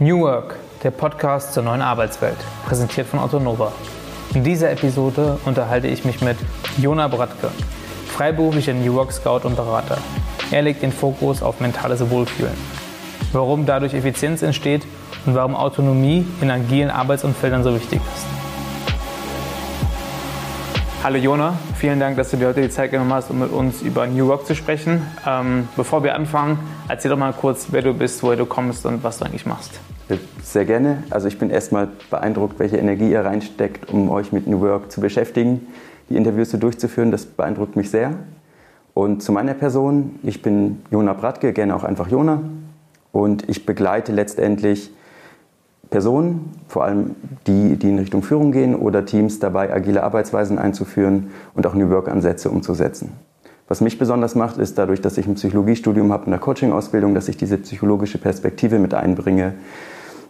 New Work, der Podcast zur neuen Arbeitswelt, präsentiert von Otto Nova. In dieser Episode unterhalte ich mich mit Jona Bratke, freiberuflicher New Work Scout und Berater. Er legt den Fokus auf mentales Wohlfühlen. Warum dadurch Effizienz entsteht und warum Autonomie in agilen Arbeitsumfeldern so wichtig ist. Hallo Jona, vielen Dank, dass du dir heute die Zeit genommen hast, um mit uns über New Work zu sprechen. Ähm, bevor wir anfangen, erzähl doch mal kurz, wer du bist, woher du kommst und was du eigentlich machst. Sehr gerne. Also ich bin erstmal beeindruckt, welche Energie ihr reinsteckt, um euch mit New Work zu beschäftigen, die Interviews so durchzuführen. Das beeindruckt mich sehr. Und zu meiner Person, ich bin Jona Bratke, gerne auch einfach Jona. Und ich begleite letztendlich Personen, vor allem die, die in Richtung Führung gehen oder Teams dabei, agile Arbeitsweisen einzuführen und auch New Work-Ansätze umzusetzen. Was mich besonders macht, ist dadurch, dass ich ein Psychologiestudium habe und eine Coaching-Ausbildung, dass ich diese psychologische Perspektive mit einbringe.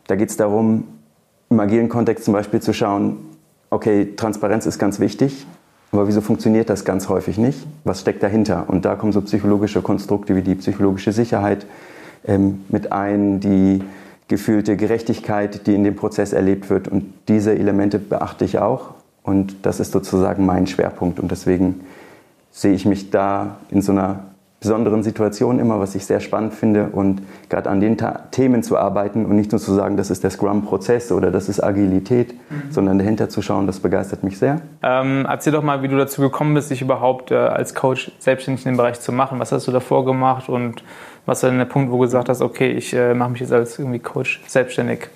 Da geht es darum, im agilen Kontext zum Beispiel zu schauen, okay, Transparenz ist ganz wichtig, aber wieso funktioniert das ganz häufig nicht? Was steckt dahinter? Und da kommen so psychologische Konstrukte wie die psychologische Sicherheit ähm, mit ein, die gefühlte Gerechtigkeit, die in dem Prozess erlebt wird. Und diese Elemente beachte ich auch. Und das ist sozusagen mein Schwerpunkt. Und deswegen sehe ich mich da in so einer besonderen Situation immer, was ich sehr spannend finde. Und gerade an den Ta Themen zu arbeiten und nicht nur zu sagen, das ist der Scrum-Prozess oder das ist Agilität, mhm. sondern dahinter zu schauen, das begeistert mich sehr. Ähm, erzähl doch mal, wie du dazu gekommen bist, dich überhaupt äh, als Coach selbstständig in dem Bereich zu machen. Was hast du davor gemacht und was war denn der Punkt, wo du gesagt hast, okay, ich äh, mache mich jetzt als irgendwie Coach selbstständig?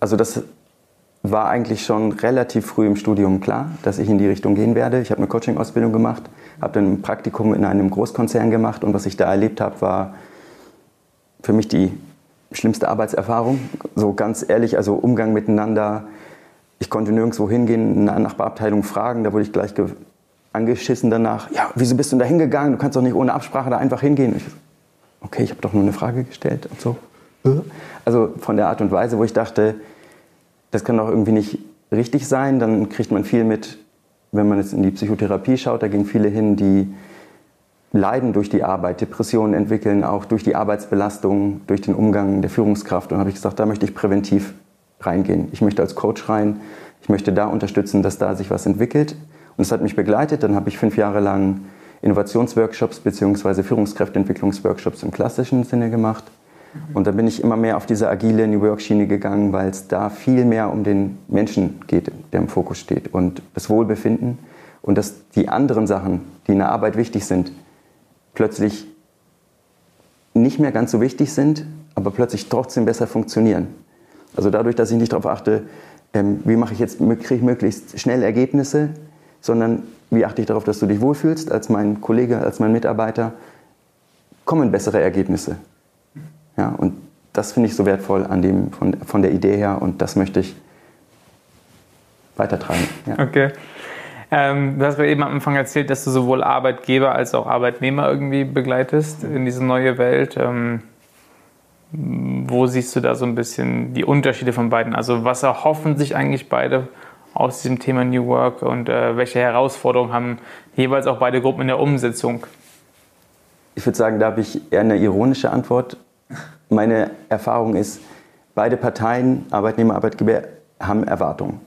Also das war eigentlich schon relativ früh im Studium klar, dass ich in die Richtung gehen werde. Ich habe eine Coaching-Ausbildung gemacht, habe dann ein Praktikum in einem Großkonzern gemacht und was ich da erlebt habe, war für mich die schlimmste Arbeitserfahrung. So ganz ehrlich, also Umgang miteinander. Ich konnte nirgendwo hingehen, in eine Nachbarabteilung fragen, da wurde ich gleich angeschissen danach. Ja, wieso bist du da hingegangen? Du kannst doch nicht ohne Absprache da einfach hingehen. Ich, okay, ich habe doch nur eine Frage gestellt und so. Äh? Also von der Art und Weise, wo ich dachte, das kann doch irgendwie nicht richtig sein, dann kriegt man viel mit, wenn man jetzt in die Psychotherapie schaut, da gehen viele hin, die leiden durch die Arbeit, Depressionen entwickeln, auch durch die Arbeitsbelastung, durch den Umgang der Führungskraft. Und habe ich gesagt, da möchte ich präventiv reingehen. Ich möchte als Coach rein, ich möchte da unterstützen, dass da sich was entwickelt. Und es hat mich begleitet. Dann habe ich fünf Jahre lang Innovationsworkshops bzw. Führungskräfteentwicklungsworkshops im klassischen Sinne gemacht. Und da bin ich immer mehr auf diese agile New Work-Schiene gegangen, weil es da viel mehr um den Menschen geht, der im Fokus steht und das Wohlbefinden und dass die anderen Sachen, die in der Arbeit wichtig sind, plötzlich nicht mehr ganz so wichtig sind, aber plötzlich trotzdem besser funktionieren. Also dadurch, dass ich nicht darauf achte, ähm, wie mache ich jetzt kriege ich möglichst schnell Ergebnisse, sondern wie achte ich darauf, dass du dich wohlfühlst als mein Kollege, als mein Mitarbeiter, kommen bessere Ergebnisse. Ja, und das finde ich so wertvoll an dem, von, von der Idee her und das möchte ich weitertragen. Ja. Okay. Ähm, du hast gerade eben am Anfang erzählt, dass du sowohl Arbeitgeber als auch Arbeitnehmer irgendwie begleitest in diese neue Welt. Ähm, wo siehst du da so ein bisschen die Unterschiede von beiden? Also was erhoffen sich eigentlich beide aus diesem Thema New Work und äh, welche Herausforderungen haben jeweils auch beide Gruppen in der Umsetzung? Ich würde sagen, da habe ich eher eine ironische Antwort. Meine Erfahrung ist, beide Parteien, Arbeitnehmer, Arbeitgeber, haben Erwartungen,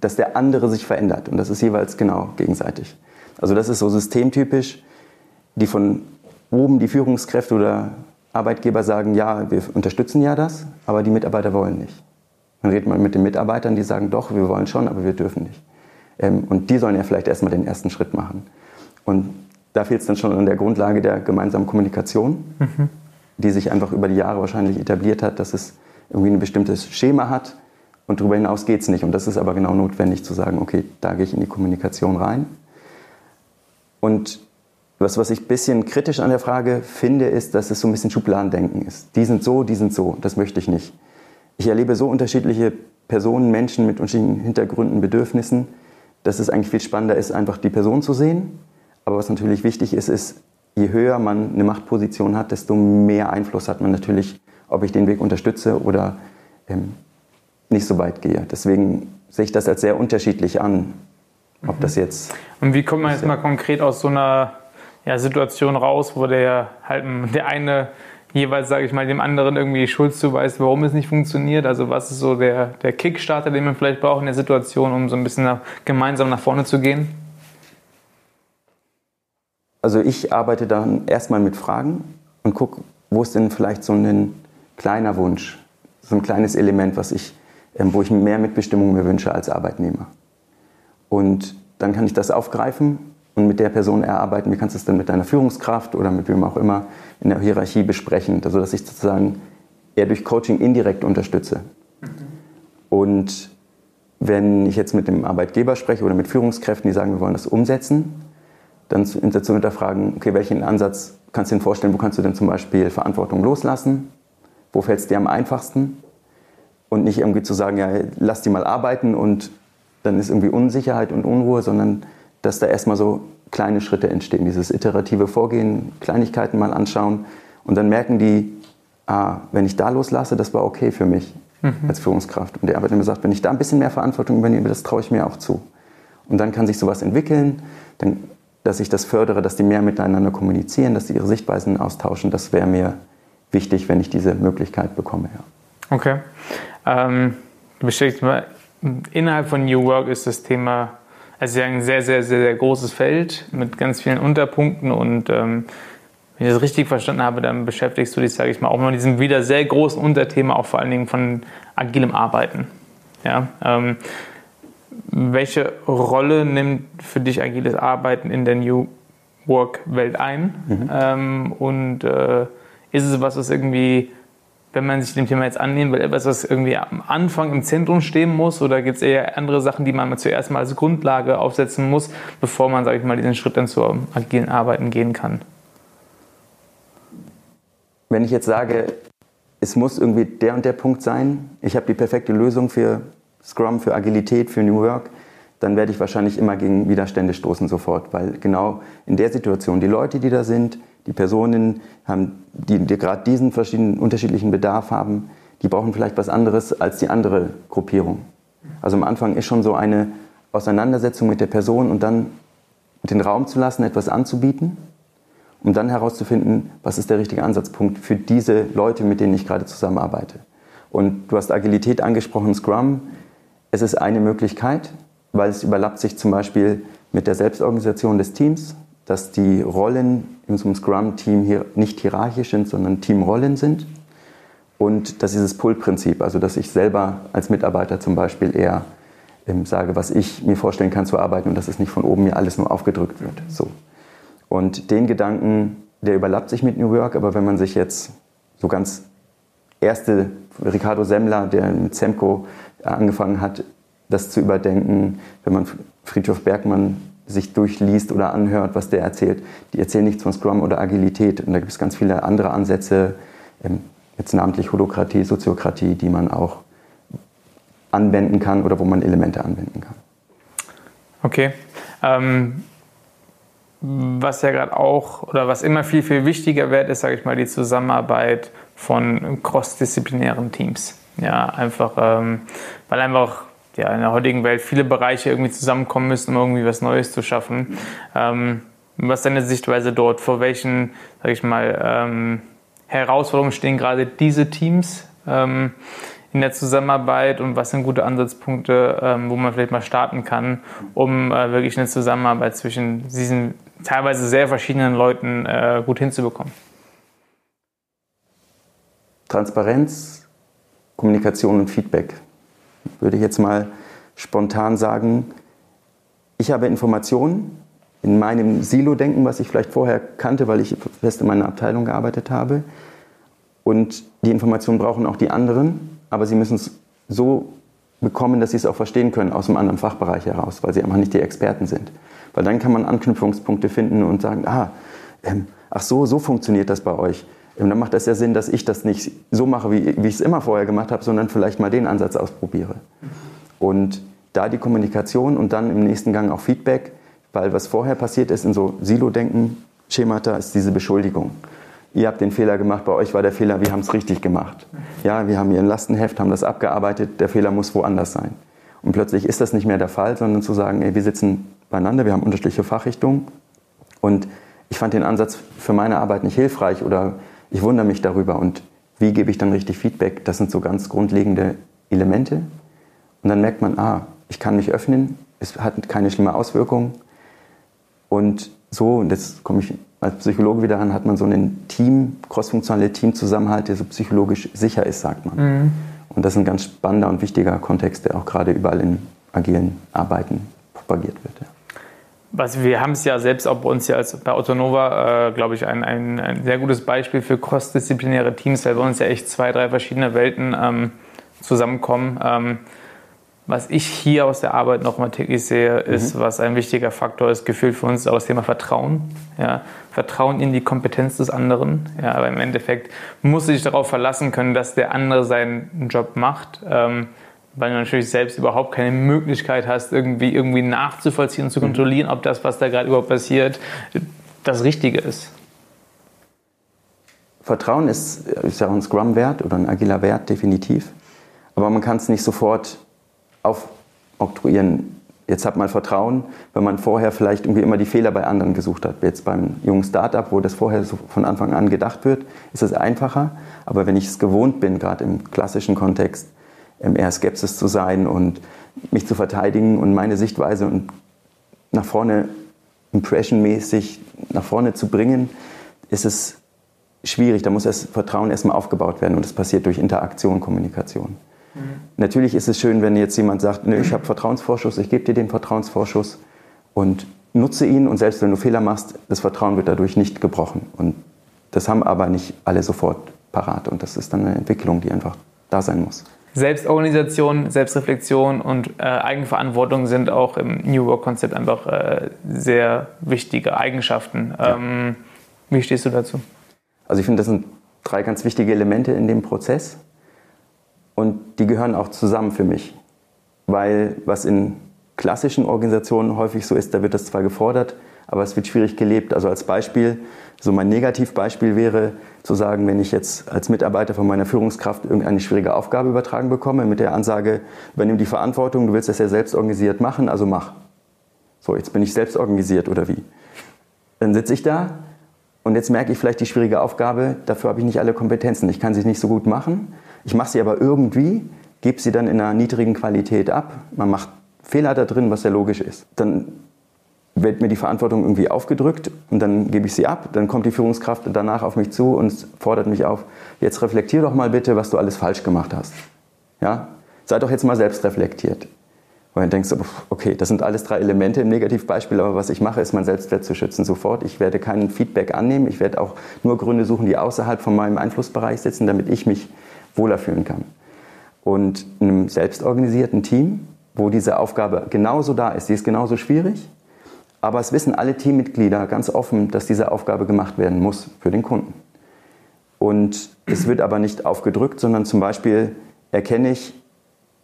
dass der andere sich verändert und das ist jeweils genau gegenseitig. Also das ist so systemtypisch, die von oben die Führungskräfte oder Arbeitgeber sagen, ja, wir unterstützen ja das, aber die Mitarbeiter wollen nicht. Dann redet man mit den Mitarbeitern, die sagen, doch, wir wollen schon, aber wir dürfen nicht. Ähm, und die sollen ja vielleicht erstmal den ersten Schritt machen. Und da fehlt es dann schon an der Grundlage der gemeinsamen Kommunikation, mhm. Die sich einfach über die Jahre wahrscheinlich etabliert hat, dass es irgendwie ein bestimmtes Schema hat und darüber hinaus geht es nicht. Und das ist aber genau notwendig zu sagen, okay, da gehe ich in die Kommunikation rein. Und was, was ich ein bisschen kritisch an der Frage finde, ist, dass es so ein bisschen Schubladendenken ist. Die sind so, die sind so. Das möchte ich nicht ich erlebe so unterschiedliche Personen, Menschen mit unterschiedlichen Hintergründen, Bedürfnissen, dass es eigentlich viel spannender ist, einfach die Person zu sehen. Aber was natürlich wichtig ist, ist, je höher man eine Machtposition hat, desto mehr Einfluss hat man natürlich, ob ich den Weg unterstütze oder ähm, nicht so weit gehe. Deswegen sehe ich das als sehr unterschiedlich an, ob das jetzt. Und wie kommt man jetzt mal konkret aus so einer ja, Situation raus, wo der halt der eine jeweils, sage ich mal, dem anderen irgendwie die Schuld zuweist, warum es nicht funktioniert? Also was ist so der, der Kickstarter, den man vielleicht braucht in der Situation, um so ein bisschen nach, gemeinsam nach vorne zu gehen? Also ich arbeite dann erstmal mit Fragen und gucke, wo ist denn vielleicht so ein kleiner Wunsch, so ein kleines Element, was ich, ähm, wo ich mehr Mitbestimmung mir wünsche als Arbeitnehmer. Und dann kann ich das aufgreifen und mit der Person erarbeiten. Wie kannst du es dann mit deiner Führungskraft oder mit wem auch immer in der Hierarchie besprechen? Also dass ich sozusagen eher durch Coaching indirekt unterstütze. Und wenn ich jetzt mit dem Arbeitgeber spreche oder mit Führungskräften, die sagen, wir wollen das umsetzen, dann zu, zu hinterfragen, okay, welchen Ansatz kannst du dir vorstellen, wo kannst du denn zum Beispiel Verantwortung loslassen? Wo fällt es dir am einfachsten? Und nicht irgendwie zu sagen, ja, lass die mal arbeiten und dann ist irgendwie Unsicherheit und Unruhe, sondern dass da erstmal so kleine Schritte entstehen, dieses iterative Vorgehen, Kleinigkeiten mal anschauen und dann merken die, ah, wenn ich da loslasse, das war okay für mich mhm. als Führungskraft. Und der Arbeitnehmer sagt, wenn ich da ein bisschen mehr Verantwortung übernehme, das traue ich mir auch zu. Und dann kann sich sowas entwickeln, dann dass ich das fördere, dass die mehr miteinander kommunizieren, dass sie ihre Sichtweisen austauschen. Das wäre mir wichtig, wenn ich diese Möglichkeit bekomme. Ja. Okay. Ähm, du bestätigst mal, innerhalb von New Work ist das Thema also ein sehr, sehr, sehr, sehr großes Feld mit ganz vielen Unterpunkten und ähm, wenn ich das richtig verstanden habe, dann beschäftigst du dich, sage ich mal, auch mit diesem wieder sehr großen Unterthema, auch vor allen Dingen von agilem Arbeiten. Ja, ähm, welche Rolle nimmt für dich agiles Arbeiten in der New Work-Welt ein? Mhm. Ähm, und äh, ist es was, was irgendwie, wenn man sich dem Thema jetzt annehmen will, etwas, was irgendwie am Anfang im Zentrum stehen muss? Oder gibt es eher andere Sachen, die man zuerst mal als Grundlage aufsetzen muss, bevor man, sage ich mal, diesen Schritt dann zur agilen Arbeiten gehen kann? Wenn ich jetzt sage, es muss irgendwie der und der Punkt sein, ich habe die perfekte Lösung für Scrum, für Agilität, für New Work, dann werde ich wahrscheinlich immer gegen Widerstände stoßen sofort, weil genau in der Situation die Leute, die da sind, die Personen, haben, die, die gerade diesen verschiedenen unterschiedlichen Bedarf haben, die brauchen vielleicht was anderes als die andere Gruppierung. Also am Anfang ist schon so eine Auseinandersetzung mit der Person und dann den Raum zu lassen, etwas anzubieten, um dann herauszufinden, was ist der richtige Ansatzpunkt für diese Leute, mit denen ich gerade zusammenarbeite. Und du hast Agilität angesprochen, Scrum es ist eine Möglichkeit, weil es überlappt sich zum Beispiel mit der Selbstorganisation des Teams, dass die Rollen in so einem Scrum-Team hier nicht hierarchisch sind, sondern Teamrollen sind. Und dass dieses Pull-Prinzip, also dass ich selber als Mitarbeiter zum Beispiel eher ähm, sage, was ich mir vorstellen kann zu arbeiten und dass es nicht von oben mir alles nur aufgedrückt wird. So. Und den Gedanken, der überlappt sich mit New Work, aber wenn man sich jetzt so ganz erste, Ricardo Semmler, der mit Semco angefangen hat, das zu überdenken, wenn man Friedhof Bergmann sich durchliest oder anhört, was der erzählt. Die erzählen nichts von Scrum oder Agilität. Und da gibt es ganz viele andere Ansätze, ähm, jetzt namentlich Holokratie, Soziokratie, die man auch anwenden kann oder wo man Elemente anwenden kann. Okay. Ähm, was ja gerade auch oder was immer viel, viel wichtiger wird, ist, sage ich mal, die Zusammenarbeit von crossdisziplinären Teams. Ja, einfach, ähm, weil einfach ja, in der heutigen Welt viele Bereiche irgendwie zusammenkommen müssen, um irgendwie was Neues zu schaffen. Ähm, was ist deine Sichtweise dort? Vor welchen, sag ich mal, ähm, Herausforderungen stehen gerade diese Teams ähm, in der Zusammenarbeit und was sind gute Ansatzpunkte, ähm, wo man vielleicht mal starten kann, um äh, wirklich eine Zusammenarbeit zwischen diesen teilweise sehr verschiedenen Leuten äh, gut hinzubekommen? Transparenz Kommunikation und Feedback. Würde ich jetzt mal spontan sagen, ich habe Informationen in meinem Silo-Denken, was ich vielleicht vorher kannte, weil ich fest in meiner Abteilung gearbeitet habe. Und die Informationen brauchen auch die anderen, aber sie müssen es so bekommen, dass sie es auch verstehen können aus einem anderen Fachbereich heraus, weil sie einfach nicht die Experten sind. Weil dann kann man Anknüpfungspunkte finden und sagen, ah, ähm, ach so, so funktioniert das bei euch. Und dann macht es ja Sinn, dass ich das nicht so mache, wie, wie ich es immer vorher gemacht habe, sondern vielleicht mal den Ansatz ausprobiere. Und da die Kommunikation und dann im nächsten Gang auch Feedback, weil was vorher passiert ist in so Silo-Denken, Schemata, ist diese Beschuldigung. Ihr habt den Fehler gemacht, bei euch war der Fehler, wir haben es richtig gemacht. Ja, wir haben hier ein Lastenheft, haben das abgearbeitet, der Fehler muss woanders sein. Und plötzlich ist das nicht mehr der Fall, sondern zu sagen, ey, wir sitzen beieinander, wir haben unterschiedliche Fachrichtungen. Und ich fand den Ansatz für meine Arbeit nicht hilfreich oder ich wundere mich darüber und wie gebe ich dann richtig Feedback? Das sind so ganz grundlegende Elemente. Und dann merkt man, ah, ich kann mich öffnen, es hat keine schlimme Auswirkung. Und so, und jetzt komme ich als Psychologe wieder an, hat man so einen Team, crossfunktionale Teamzusammenhalt, der so psychologisch sicher ist, sagt man. Mhm. Und das ist ein ganz spannender und wichtiger Kontext, der auch gerade überall in agilen Arbeiten propagiert wird. Ja. Was, wir haben es ja selbst auch bei uns hier als bei Autonova, äh, glaube ich, ein, ein, ein, sehr gutes Beispiel für crossdisziplinäre Teams, weil bei uns ja echt zwei, drei verschiedene Welten ähm, zusammenkommen. Ähm, was ich hier aus der Arbeit nochmal täglich sehe, ist, mhm. was ein wichtiger Faktor ist, gefühlt für uns auch das Thema Vertrauen. Ja, Vertrauen in die Kompetenz des anderen. Ja, aber im Endeffekt muss sich darauf verlassen können, dass der andere seinen Job macht. Ähm, weil du natürlich selbst überhaupt keine Möglichkeit hast, irgendwie, irgendwie nachzuvollziehen und zu mhm. kontrollieren, ob das, was da gerade überhaupt passiert, das Richtige ist. Vertrauen ist, ist ja auch ein Scrum-Wert oder ein agiler Wert, definitiv. Aber man kann es nicht sofort aufoktroyieren. Jetzt hat man Vertrauen, wenn man vorher vielleicht irgendwie immer die Fehler bei anderen gesucht hat. Jetzt beim jungen Startup, wo das vorher so von Anfang an gedacht wird, ist es einfacher. Aber wenn ich es gewohnt bin, gerade im klassischen Kontext, eher Skepsis zu sein und mich zu verteidigen und meine Sichtweise und nach vorne impressionmäßig nach vorne zu bringen, ist es schwierig. Da muss das Vertrauen erstmal aufgebaut werden und das passiert durch Interaktion, Kommunikation. Mhm. Natürlich ist es schön, wenn jetzt jemand sagt, ich habe Vertrauensvorschuss, ich gebe dir den Vertrauensvorschuss und nutze ihn und selbst wenn du Fehler machst, das Vertrauen wird dadurch nicht gebrochen. Und das haben aber nicht alle sofort parat und das ist dann eine Entwicklung, die einfach da sein muss. Selbstorganisation, Selbstreflexion und äh, Eigenverantwortung sind auch im New Work-Konzept einfach äh, sehr wichtige Eigenschaften. Ähm, Wie stehst du dazu? Also ich finde, das sind drei ganz wichtige Elemente in dem Prozess und die gehören auch zusammen für mich, weil was in klassischen Organisationen häufig so ist, da wird das zwar gefordert, aber es wird schwierig gelebt. Also als Beispiel, so mein Negativbeispiel wäre zu sagen, wenn ich jetzt als Mitarbeiter von meiner Führungskraft irgendeine schwierige Aufgabe übertragen bekomme mit der Ansage, übernimm die Verantwortung, du willst das ja selbst organisiert machen, also mach. So, jetzt bin ich selbst organisiert oder wie? Dann sitze ich da und jetzt merke ich vielleicht die schwierige Aufgabe, dafür habe ich nicht alle Kompetenzen, ich kann sie nicht so gut machen. Ich mache sie aber irgendwie, gebe sie dann in einer niedrigen Qualität ab. Man macht Fehler da drin, was ja logisch ist. Dann wird mir die Verantwortung irgendwie aufgedrückt und dann gebe ich sie ab. Dann kommt die Führungskraft danach auf mich zu und fordert mich auf, jetzt reflektier doch mal bitte, was du alles falsch gemacht hast. Ja? Sei doch jetzt mal selbst reflektiert. Und dann denkst du, okay, das sind alles drei Elemente im Negativbeispiel, aber was ich mache, ist mein Selbstwert zu schützen sofort. Ich werde kein Feedback annehmen. Ich werde auch nur Gründe suchen, die außerhalb von meinem Einflussbereich sitzen, damit ich mich wohler fühlen kann. Und in einem selbstorganisierten Team, wo diese Aufgabe genauso da ist, die ist genauso schwierig, aber es wissen alle Teammitglieder ganz offen, dass diese Aufgabe gemacht werden muss für den Kunden. Und es wird aber nicht aufgedrückt, sondern zum Beispiel erkenne ich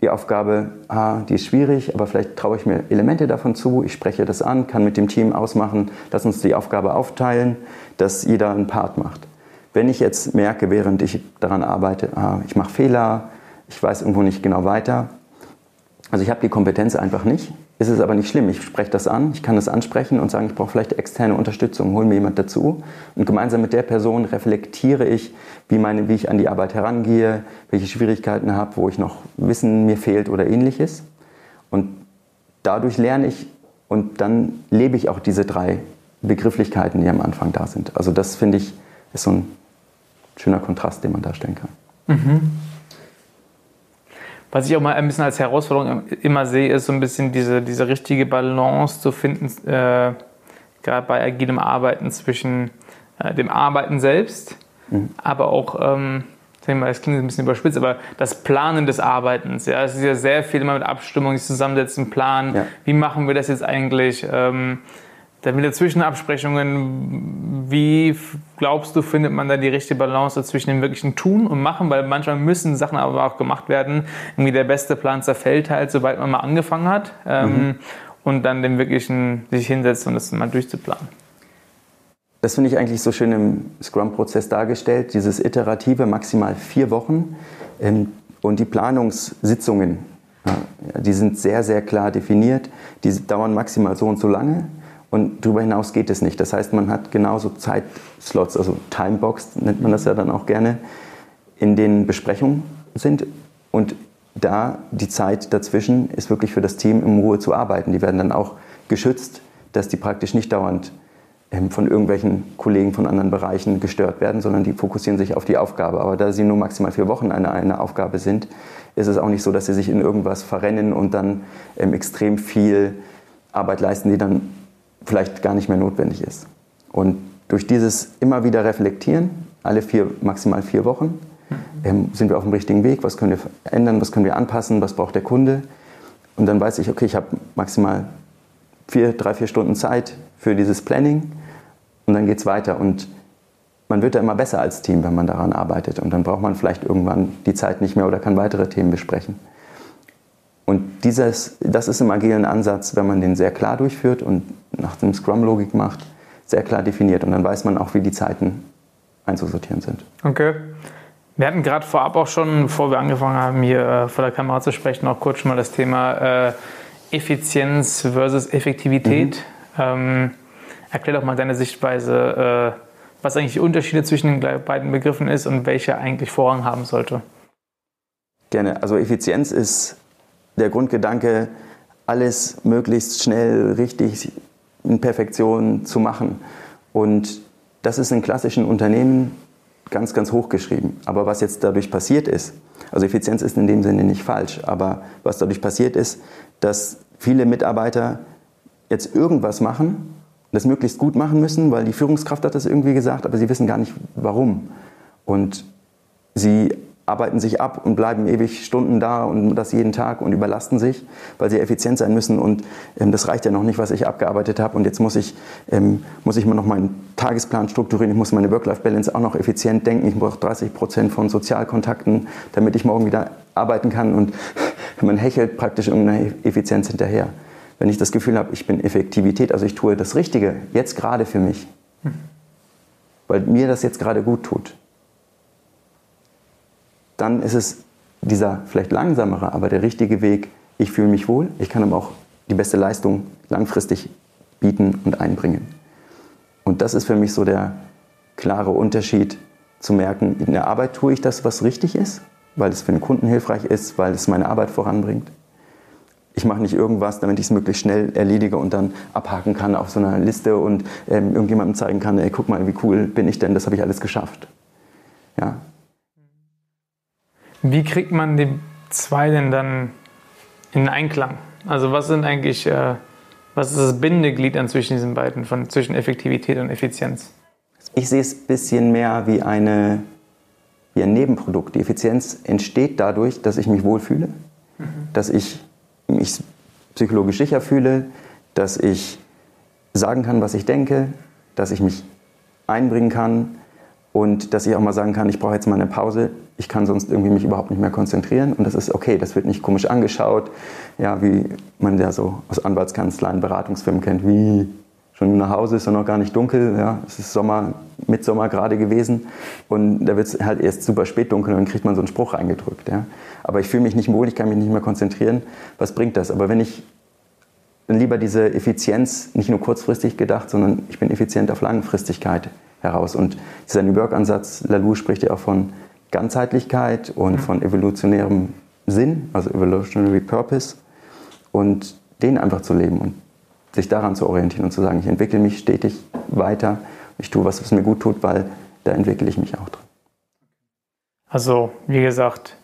die Aufgabe, ah, die ist schwierig, aber vielleicht traue ich mir Elemente davon zu, ich spreche das an, kann mit dem Team ausmachen, lass uns die Aufgabe aufteilen, dass jeder einen Part macht. Wenn ich jetzt merke, während ich daran arbeite, ah, ich mache Fehler, ich weiß irgendwo nicht genau weiter, also ich habe die Kompetenz einfach nicht, ist es aber nicht schlimm. Ich spreche das an, ich kann das ansprechen und sagen, ich brauche vielleicht externe Unterstützung, hol mir jemand dazu. Und gemeinsam mit der Person reflektiere ich, wie, meine, wie ich an die Arbeit herangehe, welche Schwierigkeiten habe, wo ich noch Wissen mir fehlt oder ähnliches. Und dadurch lerne ich und dann lebe ich auch diese drei Begrifflichkeiten, die am Anfang da sind. Also das finde ich ist so ein schöner Kontrast, den man darstellen kann. Mhm. Was ich auch mal ein bisschen als Herausforderung immer sehe, ist so ein bisschen diese, diese richtige Balance zu finden, äh, gerade bei agilem Arbeiten zwischen äh, dem Arbeiten selbst, mhm. aber auch, ähm, sag ich mal, das klingt ein bisschen überspitzt, aber das Planen des Arbeitens. Ja, es ist ja sehr viel immer mit Abstimmung, sich zusammensetzen, planen. Ja. Wie machen wir das jetzt eigentlich? Ähm, dann wieder Zwischenabsprechungen. Wie glaubst du, findet man da die richtige Balance zwischen dem wirklichen Tun und Machen? Weil manchmal müssen Sachen aber auch gemacht werden. Irgendwie der beste Plan zerfällt halt, sobald man mal angefangen hat. Ähm, mhm. Und dann dem wirklichen sich hinsetzt und das mal durchzuplanen. Das finde ich eigentlich so schön im Scrum-Prozess dargestellt. Dieses iterative, maximal vier Wochen. Ähm, und die Planungssitzungen, die sind sehr, sehr klar definiert. Die dauern maximal so und so lange Und darüber hinaus geht es nicht. Das heißt, man hat genauso Zeitslots, also Timebox nennt man das ja dann auch gerne, in denen Besprechungen sind. Und da die Zeit dazwischen ist wirklich für das Team in Ruhe zu arbeiten. Die werden dann auch geschützt, dass die praktisch nicht dauernd ähm, von irgendwelchen Kollegen von anderen Bereichen gestört werden, sondern die fokussieren sich auf die Aufgabe. Aber da sie nur maximal vier Wochen eine, eine Aufgabe sind, ist es auch nicht so, dass sie sich in irgendwas verrennen und dann ähm, extrem viel Arbeit leisten, die dann vielleicht gar nicht mehr notwendig ist. Und durch dieses immer wieder reflektieren, alle vier, maximal vier Wochen, mhm. ähm, sind wir auf dem richtigen Weg, was können wir ändern, was können wir anpassen, was braucht der Kunde. Und dann weiß ich, okay, ich habe maximal vier, drei, vier Stunden Zeit für dieses Planning und dann geht es weiter. Und man wird da immer besser als Team, wenn man daran arbeitet. Und dann braucht man vielleicht irgendwann die Zeit nicht mehr oder kann weitere Themen besprechen. Und dieses, das ist im agilen Ansatz, wenn man den sehr klar durchführt und nach dem Scrum-Logik macht, sehr klar definiert. Und dann weiß man auch, wie die Zeiten einzusortieren sind. Okay. Wir hatten gerade vorab auch schon, bevor wir angefangen haben, hier äh, vor der Kamera zu sprechen, auch kurz schon mal das Thema äh, Effizienz versus Effektivität. Mhm. Ähm, erklär doch mal deine Sichtweise, äh, was eigentlich die Unterschiede zwischen den beiden Begriffen ist und welche eigentlich Vorrang haben sollte. Gerne. Also Effizienz ist der Grundgedanke, alles möglichst schnell, richtig in Perfektion zu machen. Und das ist in klassischen Unternehmen ganz, ganz hoch geschrieben. Aber was jetzt dadurch passiert ist, also Effizienz ist in dem Sinne nicht falsch, aber was dadurch passiert ist, dass viele Mitarbeiter jetzt irgendwas machen, das möglichst gut machen müssen, weil die Führungskraft hat das irgendwie gesagt, aber sie wissen gar nicht warum. Und sie arbeiten sich ab und bleiben ewig Stunden da und das jeden Tag und überlasten sich, weil sie effizient sein müssen. Und ähm, das reicht ja noch nicht, was ich abgearbeitet habe. Und jetzt muss ich, ähm, muss ich mal noch meinen Tagesplan strukturieren. Ich muss meine Work-Life-Balance auch noch effizient denken. Ich brauche 30 Prozent von Sozialkontakten, damit ich morgen wieder arbeiten kann. Und man hechelt praktisch irgendeiner Effizienz hinterher. Wenn ich das Gefühl habe, ich bin Effektivität, also ich tue das Richtige, jetzt gerade für mich, weil mir das jetzt gerade gut tut, dann ist es dieser vielleicht langsamere, aber der richtige Weg. Ich fühle mich wohl, ich kann aber auch die beste Leistung langfristig bieten und einbringen. Und das ist für mich so der klare Unterschied zu merken, in der Arbeit tue ich das, was richtig ist, weil es für den Kunden hilfreich ist, weil es meine Arbeit voranbringt. Ich mache nicht irgendwas, damit ich es möglichst schnell erledige und dann abhaken kann auf so einer Liste und ähm, irgendjemandem zeigen kann, ey, guck mal, wie cool bin ich denn, das habe ich alles geschafft. Ja, wie kriegt man die zwei denn dann in Einklang? Also was sind eigentlich, äh, was ist das Bindeglied dann zwischen diesen beiden, von, zwischen Effektivität und Effizienz? Ich sehe es ein bisschen mehr wie, eine, wie ein Nebenprodukt. Die Effizienz entsteht dadurch, dass ich mich wohlfühle, mhm. dass ich mich psychologisch sicher fühle, dass ich sagen kann, was ich denke, dass ich mich einbringen kann, und dass ich auch mal sagen kann, ich brauche jetzt mal eine Pause, ich kann sonst irgendwie mich überhaupt nicht mehr konzentrieren. Und das ist okay, das wird nicht komisch angeschaut, ja, wie man ja so aus Anwaltskanzleien, Beratungsfirmen kennt, wie schon nach Hause ist ja noch gar nicht dunkel, ja, es ist Sommer, Mitsommer gerade gewesen. Und da wird es halt erst super spät dunkel und dann kriegt man so einen Spruch reingedrückt, ja. Aber ich fühle mich nicht wohl, ich kann mich nicht mehr konzentrieren, was bringt das? Aber wenn ich dann lieber diese Effizienz, nicht nur kurzfristig gedacht, sondern ich bin effizient auf Langfristigkeit heraus. Und dieser New Work-Ansatz, Lalou spricht ja auch von Ganzheitlichkeit und von evolutionärem Sinn, also Evolutionary Purpose, und den einfach zu leben und sich daran zu orientieren und zu sagen, ich entwickle mich stetig weiter, ich tue was, was mir gut tut, weil da entwickle ich mich auch drin. Also, wie gesagt,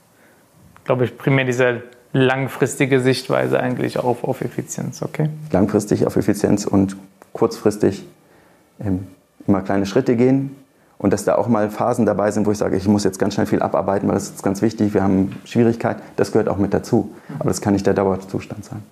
glaube ich, primär diese langfristige Sichtweise eigentlich auf, auf Effizienz, okay? Langfristig auf Effizienz und kurzfristig ähm, immer kleine Schritte gehen und dass da auch mal Phasen dabei sind, wo ich sage, ich muss jetzt ganz schnell viel abarbeiten, weil das ist ganz wichtig, wir haben Schwierigkeiten, das gehört auch mit dazu. Aber das kann nicht der Dauerzustand sein.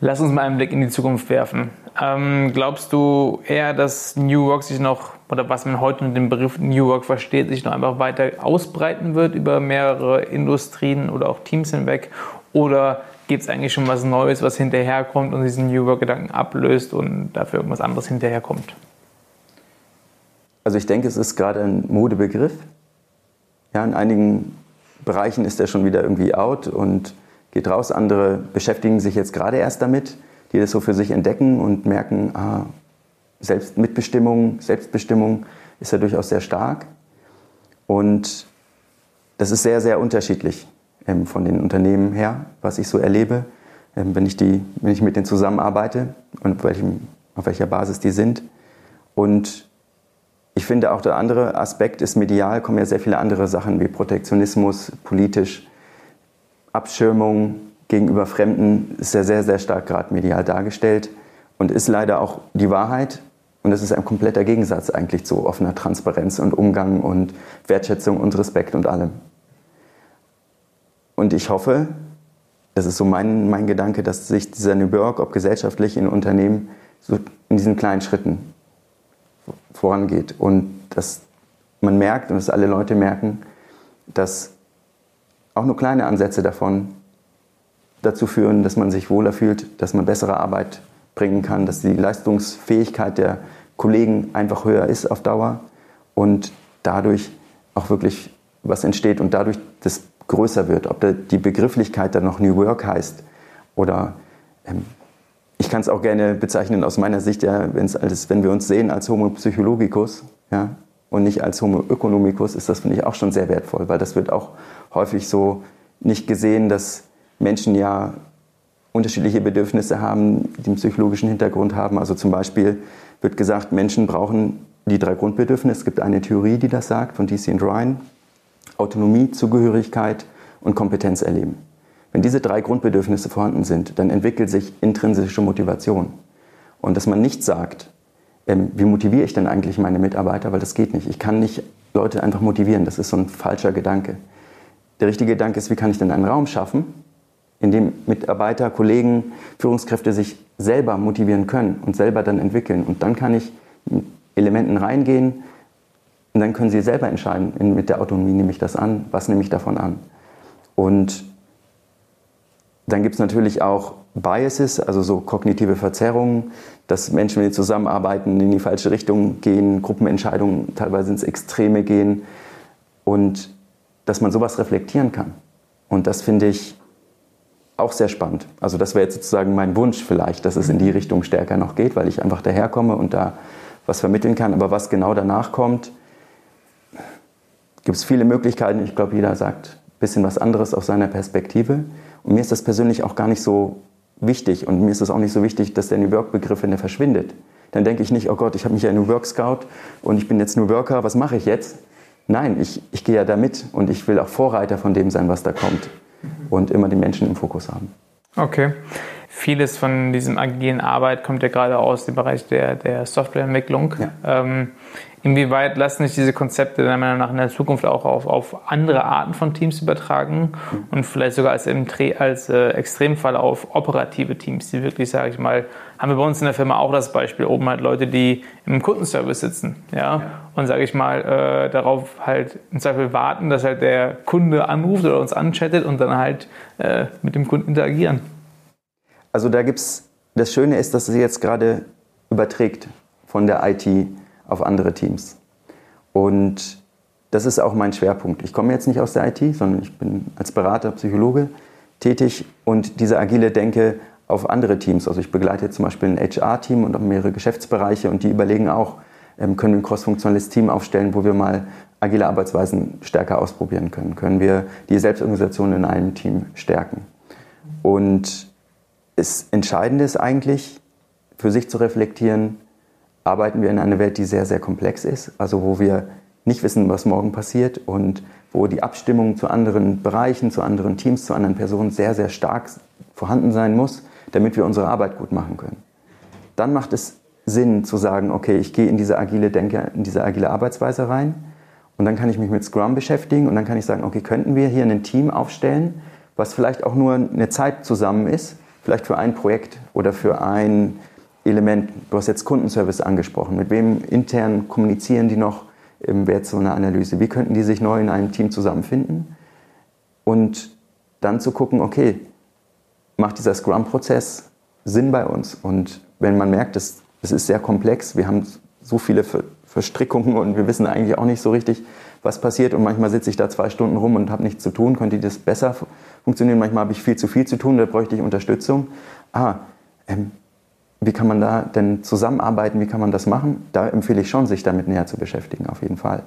Lass uns mal einen Blick in die Zukunft werfen. Ähm, glaubst du eher, dass New Work sich noch, oder was man heute mit dem Begriff New Work versteht, sich noch einfach weiter ausbreiten wird über mehrere Industrien oder auch Teams hinweg? Oder gibt es eigentlich schon was Neues, was hinterherkommt und diesen New Work-Gedanken ablöst und dafür irgendwas anderes hinterherkommt? Also ich denke, es ist gerade ein Modebegriff. Ja, in einigen Bereichen ist er schon wieder irgendwie out und geht raus. Andere beschäftigen sich jetzt gerade erst damit. die das so für sich entdecken und merken, ah, Selbst Mitbestimmung, Selbstbestimmung ist ja durchaus sehr stark. Und das ist sehr, sehr unterschiedlich ähm, von den Unternehmen her, was ich so erlebe, ähm, wenn, ich die, wenn ich mit denen zusammenarbeite und auf, welchem, auf welcher Basis die sind. Und ich finde auch der andere Aspekt ist medial, kommen ja sehr viele andere Sachen wie Protektionismus, politisch, Abschirmung gegenüber Fremden ist ja sehr, sehr stark gerade medial dargestellt und ist leider auch die Wahrheit. Und es ist ein kompletter Gegensatz eigentlich zu offener Transparenz und Umgang und Wertschätzung und Respekt und allem. Und ich hoffe, das ist so mein, mein Gedanke, dass sich dieser New Work, ob gesellschaftlich in Unternehmen, so in diesen kleinen Schritten vorangeht. Und dass man merkt und dass alle Leute merken, dass auch nur kleine Ansätze davon dazu führen, dass man sich wohler fühlt, dass man bessere Arbeit bringen kann, dass die Leistungsfähigkeit der Kollegen einfach höher ist auf Dauer und dadurch auch wirklich was entsteht und dadurch das größer wird. Ob die Begrifflichkeit dann noch New Work heißt oder ähm, ich kann es auch gerne bezeichnen aus meiner Sicht, ja, als, wenn wir uns sehen als Homo psychologicus ja, und nicht als Homo economicus, ist das, finde ich, auch schon sehr wertvoll, weil das wird auch häufig so nicht gesehen, dass Menschen ja unterschiedliche Bedürfnisse haben, die einen psychologischen Hintergrund haben. Also zum Beispiel wird gesagt, Menschen brauchen die drei Grundbedürfnisse. Es gibt eine Theorie, die das sagt, von DC und Ryan. Autonomie, Zugehörigkeit und Kompetenz erleben. Wenn diese drei Grundbedürfnisse vorhanden sind, dann entwickelt sich intrinsische Motivation. Und dass man nicht sagt, ähm, wie motiviere ich denn eigentlich meine Mitarbeiter, weil das geht nicht. Ich kann nicht Leute einfach motivieren, das ist so ein falscher Gedanke. Der richtige Gedanke ist, wie kann ich denn einen Raum schaffen, in dem Mitarbeiter, Kollegen, Führungskräfte sich selber motivieren können und selber dann entwickeln. Und dann kann ich mit Elementen reingehen und dann können sie selber entscheiden, mit der Autonomie nehme ich das an, was nehme ich davon an. Und dann gibt es natürlich auch Biases, also so kognitive Verzerrungen, dass Menschen, wenn sie zusammenarbeiten, in die falsche Richtung gehen, Gruppenentscheidungen teilweise ins Extreme gehen und dass man sowas reflektieren kann. Und das finde ich auch sehr spannend. Also das wäre jetzt sozusagen mein Wunsch vielleicht, dass es in die Richtung stärker noch geht, weil ich einfach daherkomme und da was vermitteln kann. Aber was genau danach kommt, gibt es viele Möglichkeiten. Ich glaube, jeder sagt ein bisschen was anderes aus seiner Perspektive. Und mir ist das persönlich auch gar nicht so wichtig. Und mir ist es auch nicht so wichtig, dass der New Work-Begriff, wenn der verschwindet, dann denke ich nicht, oh Gott, ich habe mich ja New Work Scout und ich bin jetzt New Worker, was mache ich jetzt? Nein, ich, ich gehe ja da mit und ich will auch Vorreiter von dem sein, was da kommt und immer die Menschen im Fokus haben. Okay. Vieles von diesem agilen Arbeit kommt ja gerade aus dem Bereich der, der Softwareentwicklung. Ja. Ähm, inwieweit lassen sich diese Konzepte deiner Meinung nach in der Zukunft auch auf, auf andere Arten von Teams übertragen und vielleicht sogar als, als äh, Extremfall auf operative Teams, die wirklich, sage ich mal, haben wir bei uns in der Firma auch das Beispiel, oben halt Leute, die im Kundenservice sitzen, ja, ja. und sage ich mal, äh, darauf halt im Zweifel warten, dass halt der Kunde anruft oder uns anchattet und dann halt äh, mit dem Kunden interagieren. Also da gibt es, das Schöne ist, dass es jetzt gerade überträgt von der IT auf andere Teams. Und das ist auch mein Schwerpunkt. Ich komme jetzt nicht aus der IT, sondern ich bin als Berater, Psychologe tätig und diese agile Denke auf andere Teams. Also ich begleite jetzt zum Beispiel ein HR-Team und auch mehrere Geschäftsbereiche und die überlegen auch, ähm, können wir ein crossfunktionales Team aufstellen, wo wir mal agile Arbeitsweisen stärker ausprobieren können? Können wir die Selbstorganisation in einem Team stärken? Und das Entscheidende ist eigentlich, für sich zu reflektieren, arbeiten wir in einer Welt, die sehr, sehr komplex ist, also wo wir nicht wissen, was morgen passiert und wo die Abstimmung zu anderen Bereichen, zu anderen Teams, zu anderen Personen sehr, sehr stark vorhanden sein muss, damit wir unsere Arbeit gut machen können. Dann macht es Sinn zu sagen, okay, ich gehe in diese agile Denke, in diese agile Arbeitsweise rein und dann kann ich mich mit Scrum beschäftigen und dann kann ich sagen, okay, könnten wir hier ein Team aufstellen, was vielleicht auch nur eine Zeit zusammen ist, vielleicht für ein Projekt oder für ein Element. Du hast jetzt Kundenservice angesprochen. Mit wem intern kommunizieren die noch? Wäre jetzt so eine Analyse. Wie könnten die sich neu in einem Team zusammenfinden? Und dann zu gucken, okay, macht dieser Scrum-Prozess Sinn bei uns? Und wenn man merkt, es, es ist sehr komplex, wir haben so viele Verstrickungen und wir wissen eigentlich auch nicht so richtig, was passiert. Und manchmal sitze ich da zwei Stunden rum und habe nichts zu tun. Könnte das besser funktionieren? Manchmal habe ich viel zu viel zu tun, da bräuchte ich Unterstützung. Ah, ähm, wie kann man da denn zusammenarbeiten, wie kann man das machen? Da empfehle ich schon, sich damit näher zu beschäftigen, auf jeden Fall.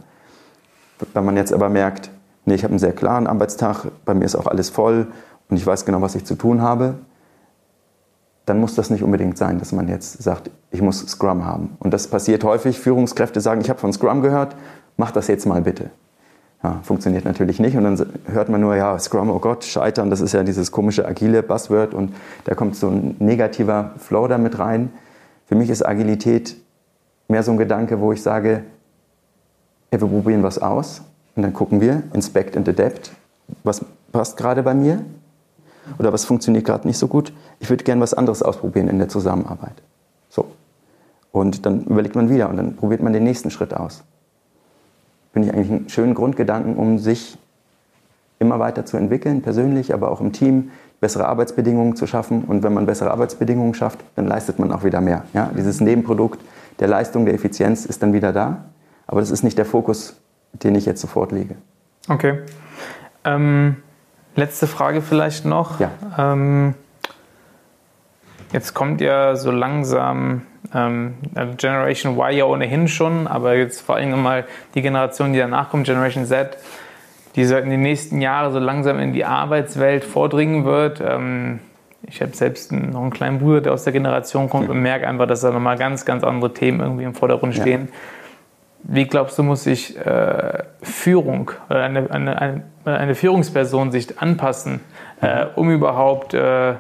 Wenn man jetzt aber merkt, nee, ich habe einen sehr klaren Arbeitstag, bei mir ist auch alles voll und ich weiß genau, was ich zu tun habe, dann muss das nicht unbedingt sein, dass man jetzt sagt, ich muss Scrum haben. Und das passiert häufig. Führungskräfte sagen, ich habe von Scrum gehört, mach das jetzt mal bitte. Ja, funktioniert natürlich nicht. Und dann hört man nur, ja, Scrum, oh Gott, scheitern, das ist ja dieses komische agile Buzzword und da kommt so ein negativer Flow damit rein. Für mich ist Agilität mehr so ein Gedanke, wo ich sage, hey, wir probieren was aus und dann gucken wir, inspect and adapt, was passt gerade bei mir oder was funktioniert gerade nicht so gut. Ich würde gerne was anderes ausprobieren in der Zusammenarbeit. So. Und dann überlegt man wieder und dann probiert man den nächsten Schritt aus finde ich eigentlich einen schönen Grundgedanken, um sich immer weiter zu entwickeln, persönlich, aber auch im Team, bessere Arbeitsbedingungen zu schaffen. Und wenn man bessere Arbeitsbedingungen schafft, dann leistet man auch wieder mehr. Ja? Dieses Nebenprodukt der Leistung, der Effizienz ist dann wieder da. Aber das ist nicht der Fokus, den ich jetzt sofort lege. Okay. Ähm, letzte Frage vielleicht noch. Ja. Ähm, jetzt kommt ja so langsam ähm, also Generation Y ja ohnehin schon, aber jetzt vor allem mal die Generation, die danach kommt, Generation Z, die so in den nächsten Jahren so langsam in die Arbeitswelt vordringen wird. Ähm, ich habe selbst noch einen kleinen Bruder, der aus der Generation kommt und merke einfach, dass da nochmal ganz, ganz andere Themen irgendwie im Vordergrund stehen. Ja. Wie glaubst du, muss sich äh, Führung oder eine, eine, eine, Führungsperson sich anpassen, äh, um überhaupt äh,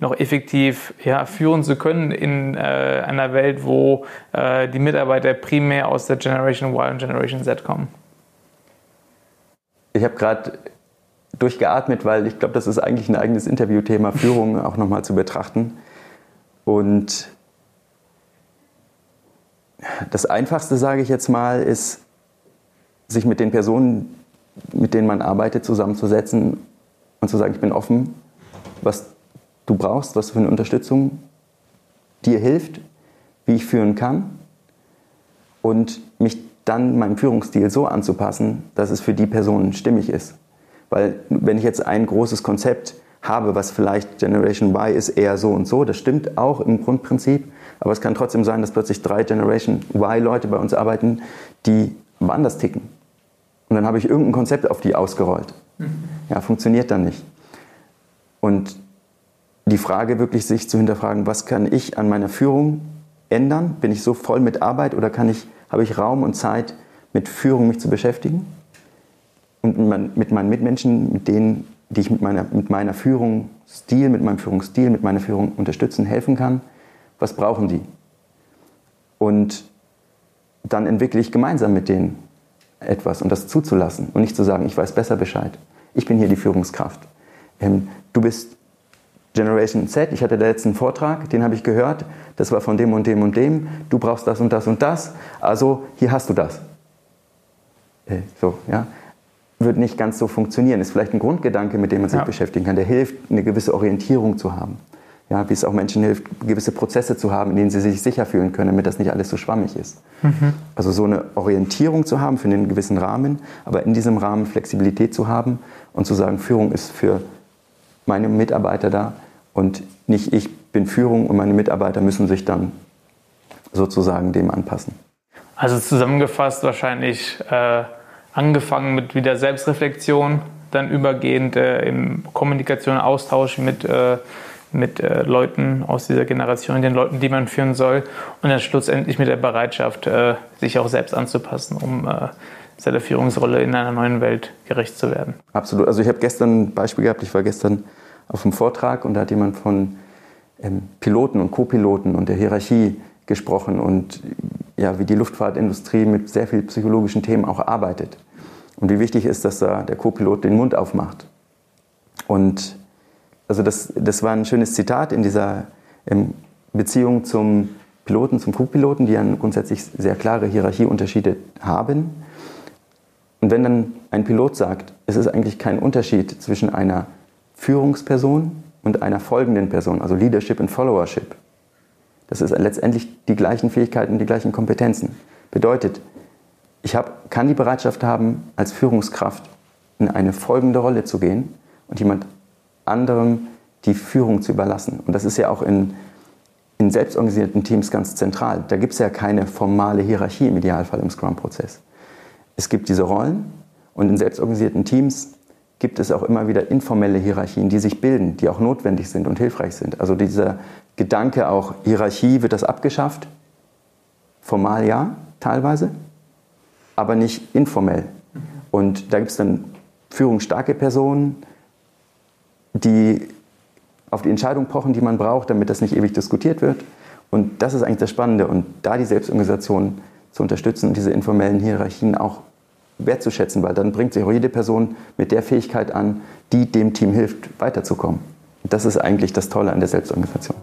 noch effektiv ja, führen zu können in äh, einer Welt, wo äh, die Mitarbeiter primär aus der Generation Y und Generation Z kommen? Ich habe gerade durchgeatmet, weil ich glaube, das ist eigentlich ein eigenes Interviewthema, Führung auch nochmal zu betrachten. Und das Einfachste, sage ich jetzt mal, ist, sich mit den Personen, mit denen man arbeitet, zusammenzusetzen und zu sagen, ich bin offen, was du brauchst, was für eine Unterstützung dir hilft, wie ich führen kann und mich dann meinem Führungsstil so anzupassen, dass es für die Person stimmig ist. Weil wenn ich jetzt ein großes Konzept habe, was vielleicht Generation Y ist eher so und so, das stimmt auch im Grundprinzip, aber es kann trotzdem sein, dass plötzlich drei Generation Y Leute bei uns arbeiten, die woanders ticken. Und dann habe ich irgendein Konzept auf die ausgerollt. Mhm. Ja, funktioniert dann nicht. Und die Frage wirklich sich zu hinterfragen, was kann ich an meiner Führung ändern? Bin ich so voll mit Arbeit oder kann ich, habe ich Raum und Zeit, mit Führung mich zu beschäftigen? Und mit meinen Mitmenschen, mit denen, die ich mit meiner, mit meiner Führungsstil, mit meinem Führungsstil, mit meiner Führung unterstützen, helfen kann, was brauchen die? Und dann entwickle ich gemeinsam mit denen etwas und das zuzulassen und nicht zu sagen, ich weiß besser Bescheid. Ich bin hier die Führungskraft. Ähm, du bist Generation Z, ich hatte da jetzt einen Vortrag, den habe ich gehört, das war von dem und dem und dem, du brauchst das und das und das, also hier hast du das. Äh, so, ja. Wird nicht ganz so funktionieren. Ist vielleicht ein Grundgedanke, mit dem man sich ja. beschäftigen kann. Der hilft, eine gewisse Orientierung zu haben. Ja, wie es auch Menschen hilft, gewisse Prozesse zu haben, in denen sie sich sicher fühlen können, damit das nicht alles so schwammig ist. Mhm. Also so eine Orientierung zu haben für einen gewissen Rahmen, aber in diesem Rahmen Flexibilität zu haben und zu sagen, Führung ist für meine Mitarbeiter da und nicht ich bin Führung und meine Mitarbeiter müssen sich dann sozusagen dem anpassen. Also zusammengefasst wahrscheinlich äh, angefangen mit wieder Selbstreflexion, dann übergehend äh, in Kommunikation, Austausch mit, äh, mit äh, Leuten aus dieser Generation, den Leuten, die man führen soll und dann schlussendlich mit der Bereitschaft, äh, sich auch selbst anzupassen, um äh, seiner Führungsrolle in einer neuen Welt gerecht zu werden. Absolut. Also ich habe gestern ein Beispiel gehabt, ich war gestern auf einem Vortrag und da hat jemand von ähm, Piloten und Co-Piloten und der Hierarchie gesprochen und ja, wie die Luftfahrtindustrie mit sehr vielen psychologischen Themen auch arbeitet. Und wie wichtig ist, dass da der Co-Pilot den Mund aufmacht. Und also das, das war ein schönes Zitat in dieser ähm, Beziehung zum Piloten, zum Co-Piloten, die ja grundsätzlich sehr klare Hierarchieunterschiede haben. Und wenn dann ein Pilot sagt, es ist eigentlich kein Unterschied zwischen einer Führungsperson und einer folgenden Person, also Leadership und Followership. Das ist letztendlich die gleichen Fähigkeiten, die gleichen Kompetenzen. Bedeutet, ich hab, kann die Bereitschaft haben, als Führungskraft in eine folgende Rolle zu gehen und jemand anderem die Führung zu überlassen. Und das ist ja auch in in selbstorganisierten Teams ganz zentral. Da gibt es ja keine formale Hierarchie im Idealfall im Scrum-Prozess. Es gibt diese Rollen und in selbstorganisierten Teams gibt es auch immer wieder informelle Hierarchien, die sich bilden, die auch notwendig sind und hilfreich sind. Also dieser Gedanke auch, Hierarchie, wird das abgeschafft? Formal ja, teilweise, aber nicht informell. Und da gibt es dann führungsstarke Personen, die auf die Entscheidung pochen, die man braucht, damit das nicht ewig diskutiert wird. Und das ist eigentlich das Spannende. Und da die Selbstorganisation zu unterstützen und diese informellen Hierarchien auch wertzuschätzen, weil dann bringt sich auch jede Person mit der Fähigkeit an, die dem Team hilft, weiterzukommen. Das ist eigentlich das Tolle an der Selbstorganisation.